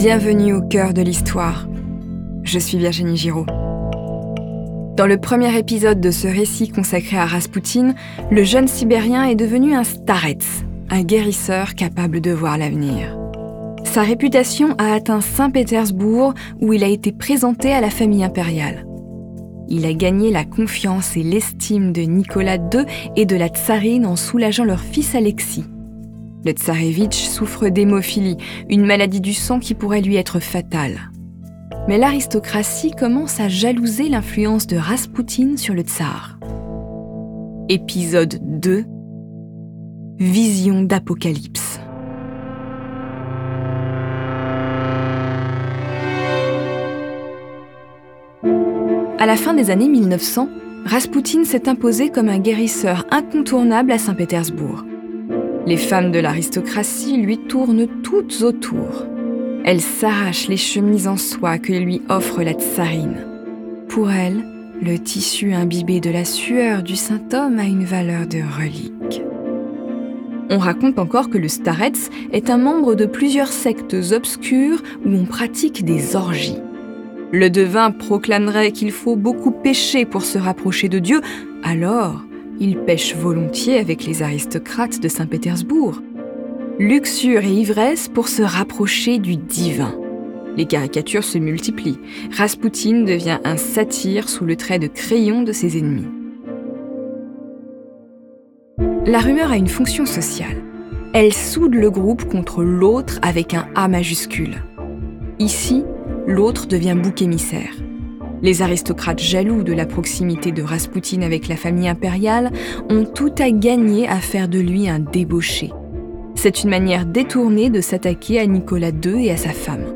Bienvenue au cœur de l'histoire. Je suis Virginie Giraud. Dans le premier épisode de ce récit consacré à Raspoutine, le jeune Sibérien est devenu un starets, un guérisseur capable de voir l'avenir. Sa réputation a atteint Saint-Pétersbourg où il a été présenté à la famille impériale. Il a gagné la confiance et l'estime de Nicolas II et de la tsarine en soulageant leur fils Alexis. Le tsarevitch souffre d'hémophilie, une maladie du sang qui pourrait lui être fatale. Mais l'aristocratie commence à jalouser l'influence de Raspoutine sur le tsar. Épisode 2 Vision d'Apocalypse. À la fin des années 1900, Raspoutine s'est imposé comme un guérisseur incontournable à Saint-Pétersbourg. Les femmes de l'aristocratie lui tournent toutes autour. Elles s'arrachent les chemises en soie que lui offre la tsarine. Pour elles, le tissu imbibé de la sueur du saint homme a une valeur de relique. On raconte encore que le starets est un membre de plusieurs sectes obscures où on pratique des orgies. Le devin proclamerait qu'il faut beaucoup pécher pour se rapprocher de Dieu, alors il pêche volontiers avec les aristocrates de Saint-Pétersbourg. Luxure et ivresse pour se rapprocher du divin. Les caricatures se multiplient. Raspoutine devient un satyre sous le trait de crayon de ses ennemis. La rumeur a une fonction sociale. Elle soude le groupe contre l'autre avec un A majuscule. Ici, l'autre devient bouc émissaire. Les aristocrates jaloux de la proximité de Raspoutine avec la famille impériale ont tout à gagner à faire de lui un débauché. C'est une manière détournée de s'attaquer à Nicolas II et à sa femme.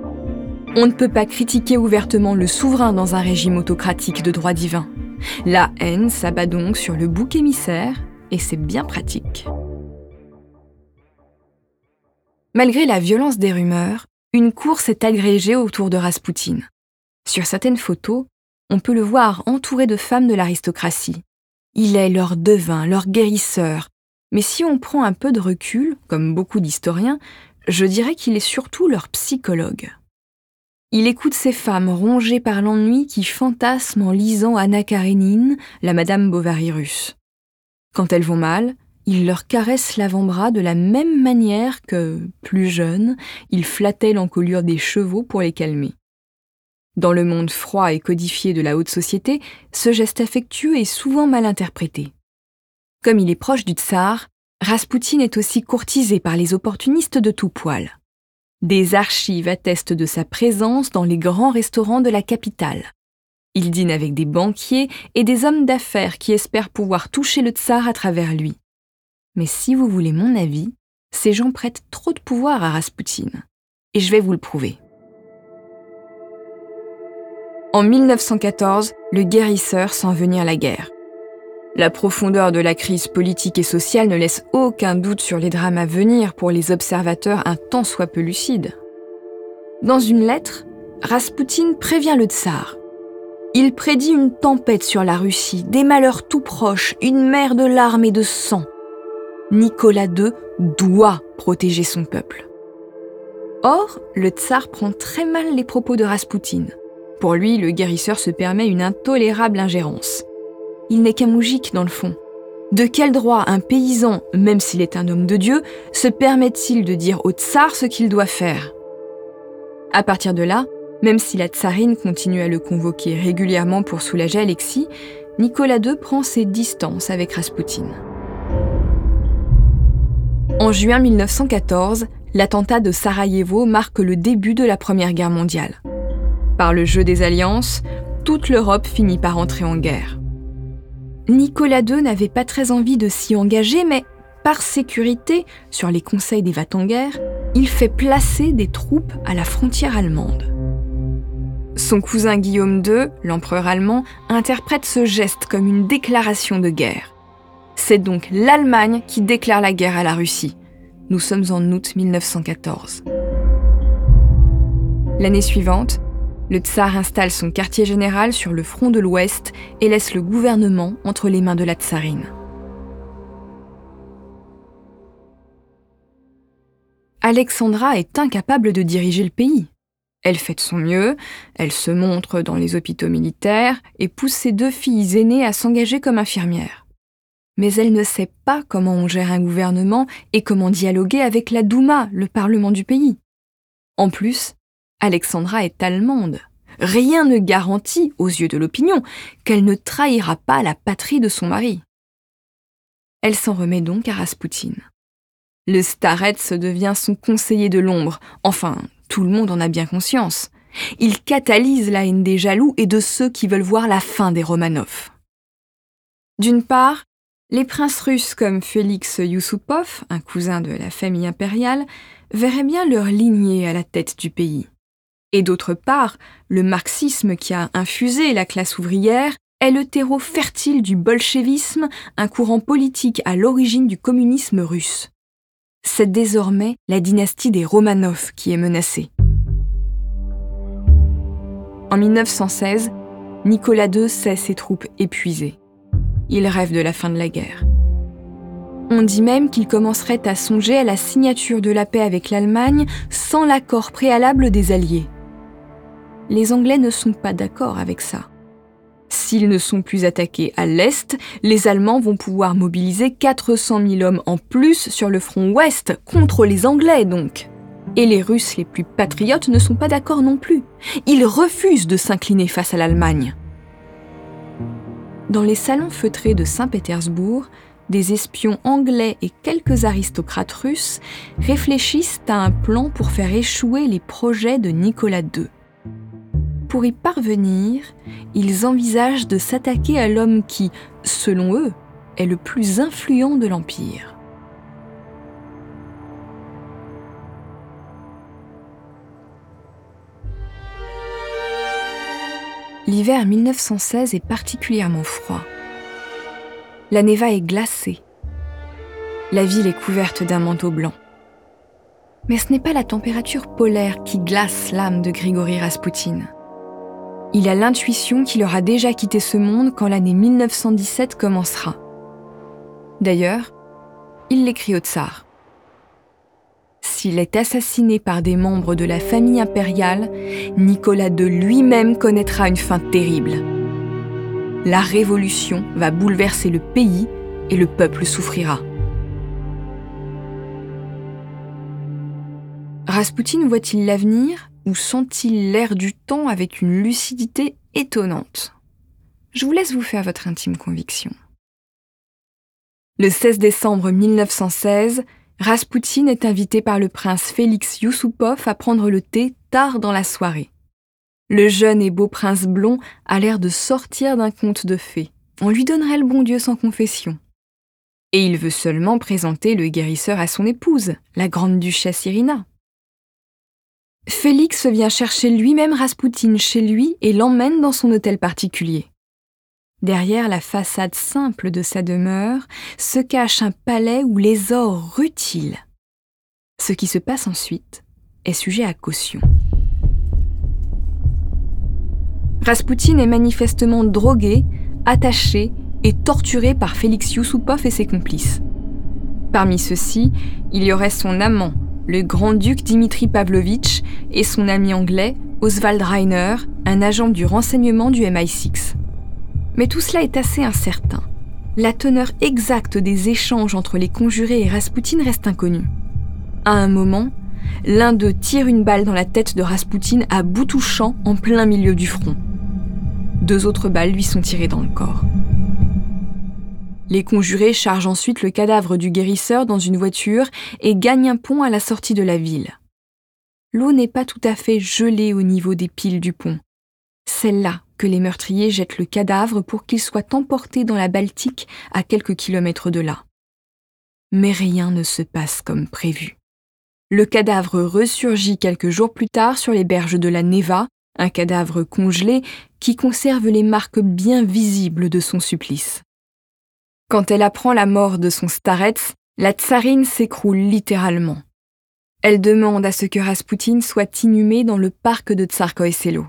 On ne peut pas critiquer ouvertement le souverain dans un régime autocratique de droit divin. La haine s'abat donc sur le bouc émissaire et c'est bien pratique. Malgré la violence des rumeurs, une course est agrégée autour de Raspoutine. Sur certaines photos, on peut le voir entouré de femmes de l'aristocratie. Il est leur devin, leur guérisseur. Mais si on prend un peu de recul, comme beaucoup d'historiens, je dirais qu'il est surtout leur psychologue. Il écoute ces femmes rongées par l'ennui qui fantasment en lisant Anna Karénine, la Madame Bovary russe. Quand elles vont mal, il leur caresse l'avant-bras de la même manière que, plus jeune, il flattait l'encolure des chevaux pour les calmer. Dans le monde froid et codifié de la haute société, ce geste affectueux est souvent mal interprété. Comme il est proche du tsar, Raspoutine est aussi courtisé par les opportunistes de tout poil. Des archives attestent de sa présence dans les grands restaurants de la capitale. Il dîne avec des banquiers et des hommes d'affaires qui espèrent pouvoir toucher le tsar à travers lui. Mais si vous voulez mon avis, ces gens prêtent trop de pouvoir à Raspoutine. Et je vais vous le prouver. En 1914, le guérisseur sent venir la guerre. La profondeur de la crise politique et sociale ne laisse aucun doute sur les drames à venir pour les observateurs un tant soit peu lucides. Dans une lettre, Raspoutine prévient le tsar. Il prédit une tempête sur la Russie, des malheurs tout proches, une mer de larmes et de sang. Nicolas II doit protéger son peuple. Or, le tsar prend très mal les propos de Raspoutine. Pour lui, le guérisseur se permet une intolérable ingérence. Il n'est qu'un moujik dans le fond. De quel droit un paysan, même s'il est un homme de Dieu, se permet-il de dire au tsar ce qu'il doit faire? À partir de là, même si la tsarine continue à le convoquer régulièrement pour soulager Alexis, Nicolas II prend ses distances avec Raspoutine. En juin 1914, l'attentat de Sarajevo marque le début de la Première Guerre mondiale. Par le jeu des alliances, toute l'Europe finit par entrer en guerre. Nicolas II n'avait pas très envie de s'y engager, mais par sécurité, sur les conseils des en guerre, il fait placer des troupes à la frontière allemande. Son cousin Guillaume II, l'empereur allemand, interprète ce geste comme une déclaration de guerre. C'est donc l'Allemagne qui déclare la guerre à la Russie. Nous sommes en août 1914. L'année suivante, le tsar installe son quartier général sur le front de l'Ouest et laisse le gouvernement entre les mains de la tsarine. Alexandra est incapable de diriger le pays. Elle fait de son mieux, elle se montre dans les hôpitaux militaires et pousse ses deux filles aînées à s'engager comme infirmières. Mais elle ne sait pas comment on gère un gouvernement et comment dialoguer avec la Douma, le parlement du pays. En plus, Alexandra est allemande. Rien ne garantit, aux yeux de l'opinion, qu'elle ne trahira pas la patrie de son mari. Elle s'en remet donc à Raspoutine. Le Starets devient son conseiller de l'ombre, enfin, tout le monde en a bien conscience. Il catalyse la haine des jaloux et de ceux qui veulent voir la fin des Romanov. D'une part, les princes russes comme Félix Yusupov, un cousin de la famille impériale, verraient bien leur lignée à la tête du pays. Et d'autre part, le marxisme qui a infusé la classe ouvrière est le terreau fertile du bolchevisme, un courant politique à l'origine du communisme russe c'est désormais la dynastie des Romanov qui est menacée. En 1916, Nicolas II sait ses troupes épuisées. Il rêve de la fin de la guerre. On dit même qu'il commencerait à songer à la signature de la paix avec l'Allemagne sans l'accord préalable des Alliés. Les Anglais ne sont pas d'accord avec ça. S'ils ne sont plus attaqués à l'Est, les Allemands vont pouvoir mobiliser 400 000 hommes en plus sur le front ouest, contre les Anglais donc. Et les Russes les plus patriotes ne sont pas d'accord non plus. Ils refusent de s'incliner face à l'Allemagne. Dans les salons feutrés de Saint-Pétersbourg, des espions anglais et quelques aristocrates russes réfléchissent à un plan pour faire échouer les projets de Nicolas II. Pour y parvenir, ils envisagent de s'attaquer à l'homme qui, selon eux, est le plus influent de l'Empire. L'hiver 1916 est particulièrement froid. La Neva est glacée. La ville est couverte d'un manteau blanc. Mais ce n'est pas la température polaire qui glace l'âme de Grigory Raspoutine. Il a l'intuition qu'il aura déjà quitté ce monde quand l'année 1917 commencera. D'ailleurs, il l'écrit au tsar. S'il est assassiné par des membres de la famille impériale, Nicolas II lui-même connaîtra une fin terrible. La révolution va bouleverser le pays et le peuple souffrira. Raspoutine voit-il l'avenir? Ou sent-il l'air du temps avec une lucidité étonnante? Je vous laisse vous faire votre intime conviction. Le 16 décembre 1916, Raspoutine est invité par le prince Félix Yusupov à prendre le thé tard dans la soirée. Le jeune et beau prince blond a l'air de sortir d'un conte de fées. On lui donnerait le bon Dieu sans confession. Et il veut seulement présenter le guérisseur à son épouse, la grande duchesse Irina. Félix vient chercher lui-même Raspoutine chez lui et l'emmène dans son hôtel particulier. Derrière la façade simple de sa demeure se cache un palais où les ors rutilent. Ce qui se passe ensuite est sujet à caution. Raspoutine est manifestement drogué, attaché et torturé par Félix Yusupov et ses complices. Parmi ceux-ci, il y aurait son amant, le grand-duc Dimitri Pavlovitch et son ami anglais Oswald Reiner, un agent du renseignement du MI6. Mais tout cela est assez incertain. La teneur exacte des échanges entre les conjurés et Raspoutine reste inconnue. À un moment, l'un d'eux tire une balle dans la tête de Raspoutine à bout touchant en plein milieu du front. Deux autres balles lui sont tirées dans le corps. Les conjurés chargent ensuite le cadavre du guérisseur dans une voiture et gagnent un pont à la sortie de la ville. L'eau n'est pas tout à fait gelée au niveau des piles du pont. C'est là que les meurtriers jettent le cadavre pour qu'il soit emporté dans la Baltique à quelques kilomètres de là. Mais rien ne se passe comme prévu. Le cadavre ressurgit quelques jours plus tard sur les berges de la Neva, un cadavre congelé qui conserve les marques bien visibles de son supplice. Quand elle apprend la mort de son starets, la tsarine s'écroule littéralement. Elle demande à ce que Raspoutine soit inhumé dans le parc de Tsarkoï Selo.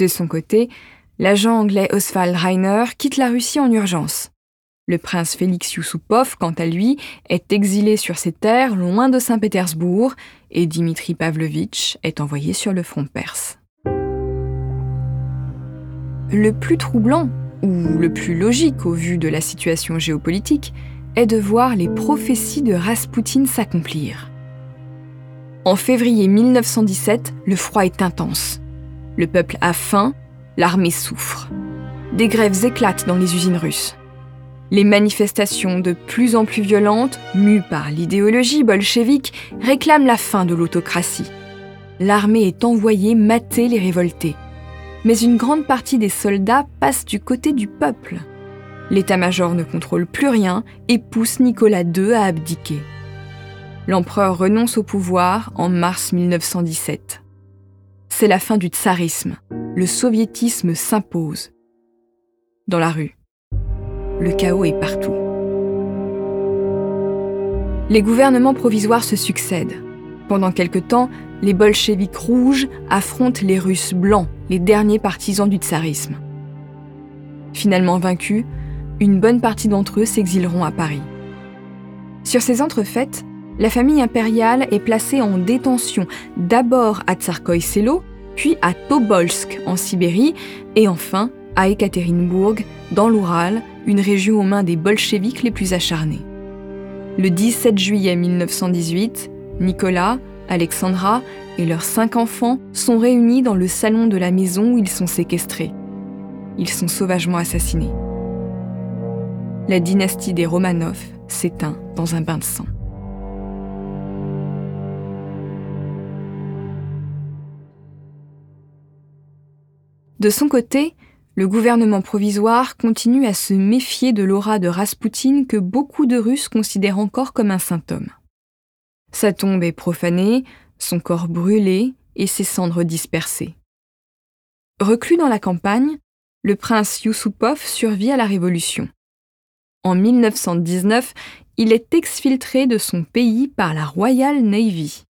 De son côté, l'agent anglais Oswald Reiner quitte la Russie en urgence. Le prince Félix Yusupov, quant à lui, est exilé sur ses terres loin de Saint-Pétersbourg et Dimitri Pavlovitch est envoyé sur le front perse. Le plus troublant, ou le plus logique au vu de la situation géopolitique, est de voir les prophéties de Raspoutine s'accomplir. En février 1917, le froid est intense. Le peuple a faim, l'armée souffre. Des grèves éclatent dans les usines russes. Les manifestations de plus en plus violentes, mues par l'idéologie bolchevique, réclament la fin de l'autocratie. L'armée est envoyée mater les révoltés. Mais une grande partie des soldats passe du côté du peuple. L'état-major ne contrôle plus rien et pousse Nicolas II à abdiquer. L'empereur renonce au pouvoir en mars 1917. C'est la fin du tsarisme. Le soviétisme s'impose. Dans la rue, le chaos est partout. Les gouvernements provisoires se succèdent. Pendant quelque temps, les bolcheviks rouges affrontent les Russes blancs, les derniers partisans du tsarisme. Finalement vaincus, une bonne partie d'entre eux s'exileront à Paris. Sur ces entrefaites, la famille impériale est placée en détention d'abord à Tsarkoï-Selo, puis à Tobolsk en Sibérie et enfin à Ekaterinbourg dans l'Oural, une région aux mains des bolcheviks les plus acharnés. Le 17 juillet 1918, Nicolas, Alexandra et leurs cinq enfants sont réunis dans le salon de la maison où ils sont séquestrés. Ils sont sauvagement assassinés. La dynastie des Romanov s'éteint dans un bain de sang. De son côté, le gouvernement provisoire continue à se méfier de l'aura de Raspoutine que beaucoup de Russes considèrent encore comme un symptôme. Sa tombe est profanée, son corps brûlé et ses cendres dispersées. Reclus dans la campagne, le prince Yusupov survit à la Révolution. En 1919, il est exfiltré de son pays par la Royal Navy.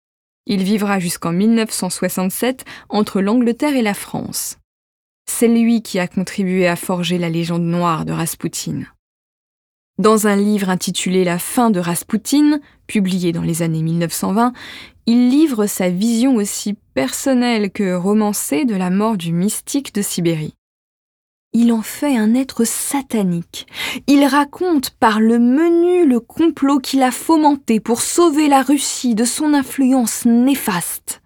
Il vivra jusqu'en 1967 entre l'Angleterre et la France. C'est lui qui a contribué à forger la légende noire de Raspoutine. Dans un livre intitulé La fin de Raspoutine, publié dans les années 1920, il livre sa vision aussi personnelle que romancée de la mort du mystique de Sibérie. Il en fait un être satanique. Il raconte par le menu le complot qu'il a fomenté pour sauver la Russie de son influence néfaste.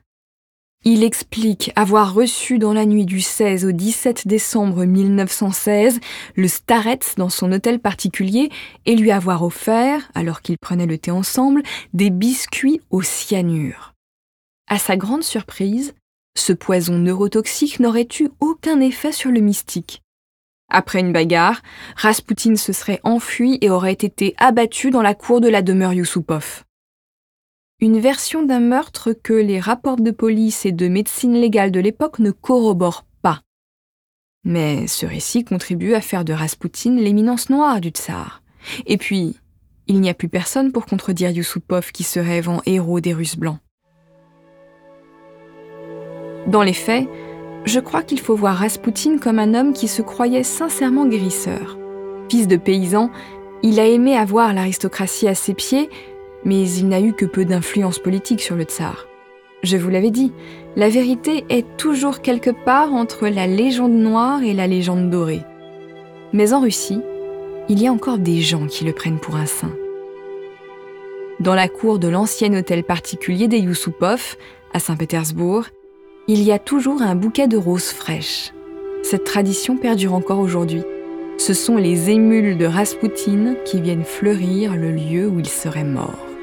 Il explique avoir reçu dans la nuit du 16 au 17 décembre 1916 le Starets dans son hôtel particulier et lui avoir offert, alors qu'ils prenaient le thé ensemble, des biscuits au cyanure. À sa grande surprise, ce poison neurotoxique n'aurait eu aucun effet sur le mystique. Après une bagarre, Rasputin se serait enfui et aurait été abattu dans la cour de la demeure Yusupov une version d'un meurtre que les rapports de police et de médecine légale de l'époque ne corroborent pas. Mais ce récit contribue à faire de Raspoutine l'éminence noire du tsar. Et puis, il n'y a plus personne pour contredire Yusupov qui se rêve en héros des Russes blancs. Dans les faits, je crois qu'il faut voir Raspoutine comme un homme qui se croyait sincèrement guérisseur. Fils de paysan, il a aimé avoir l'aristocratie à ses pieds mais il n'a eu que peu d'influence politique sur le tsar. Je vous l'avais dit, la vérité est toujours quelque part entre la légende noire et la légende dorée. Mais en Russie, il y a encore des gens qui le prennent pour un saint. Dans la cour de l'ancien hôtel particulier des Yusupov, à Saint-Pétersbourg, il y a toujours un bouquet de roses fraîches. Cette tradition perdure encore aujourd'hui. Ce sont les émules de Raspoutine qui viennent fleurir le lieu où il serait mort.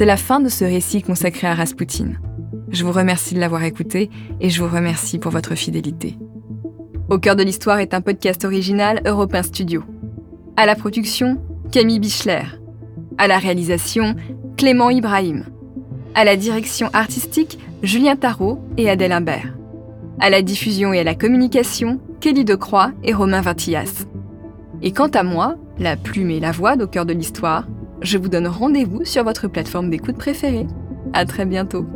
C'est la fin de ce récit consacré à Raspoutine. Je vous remercie de l'avoir écouté et je vous remercie pour votre fidélité. Au cœur de l'histoire est un podcast original Europain Studio. À la production, Camille Bichler. À la réalisation, Clément Ibrahim. À la direction artistique, Julien Tarot et Adèle Imbert. À la diffusion et à la communication, Kelly Decroix et Romain Vintillas. Et quant à moi, la plume et la voix d'Au cœur de l'histoire, je vous donne rendez-vous sur votre plateforme d'écoute préférée. À très bientôt.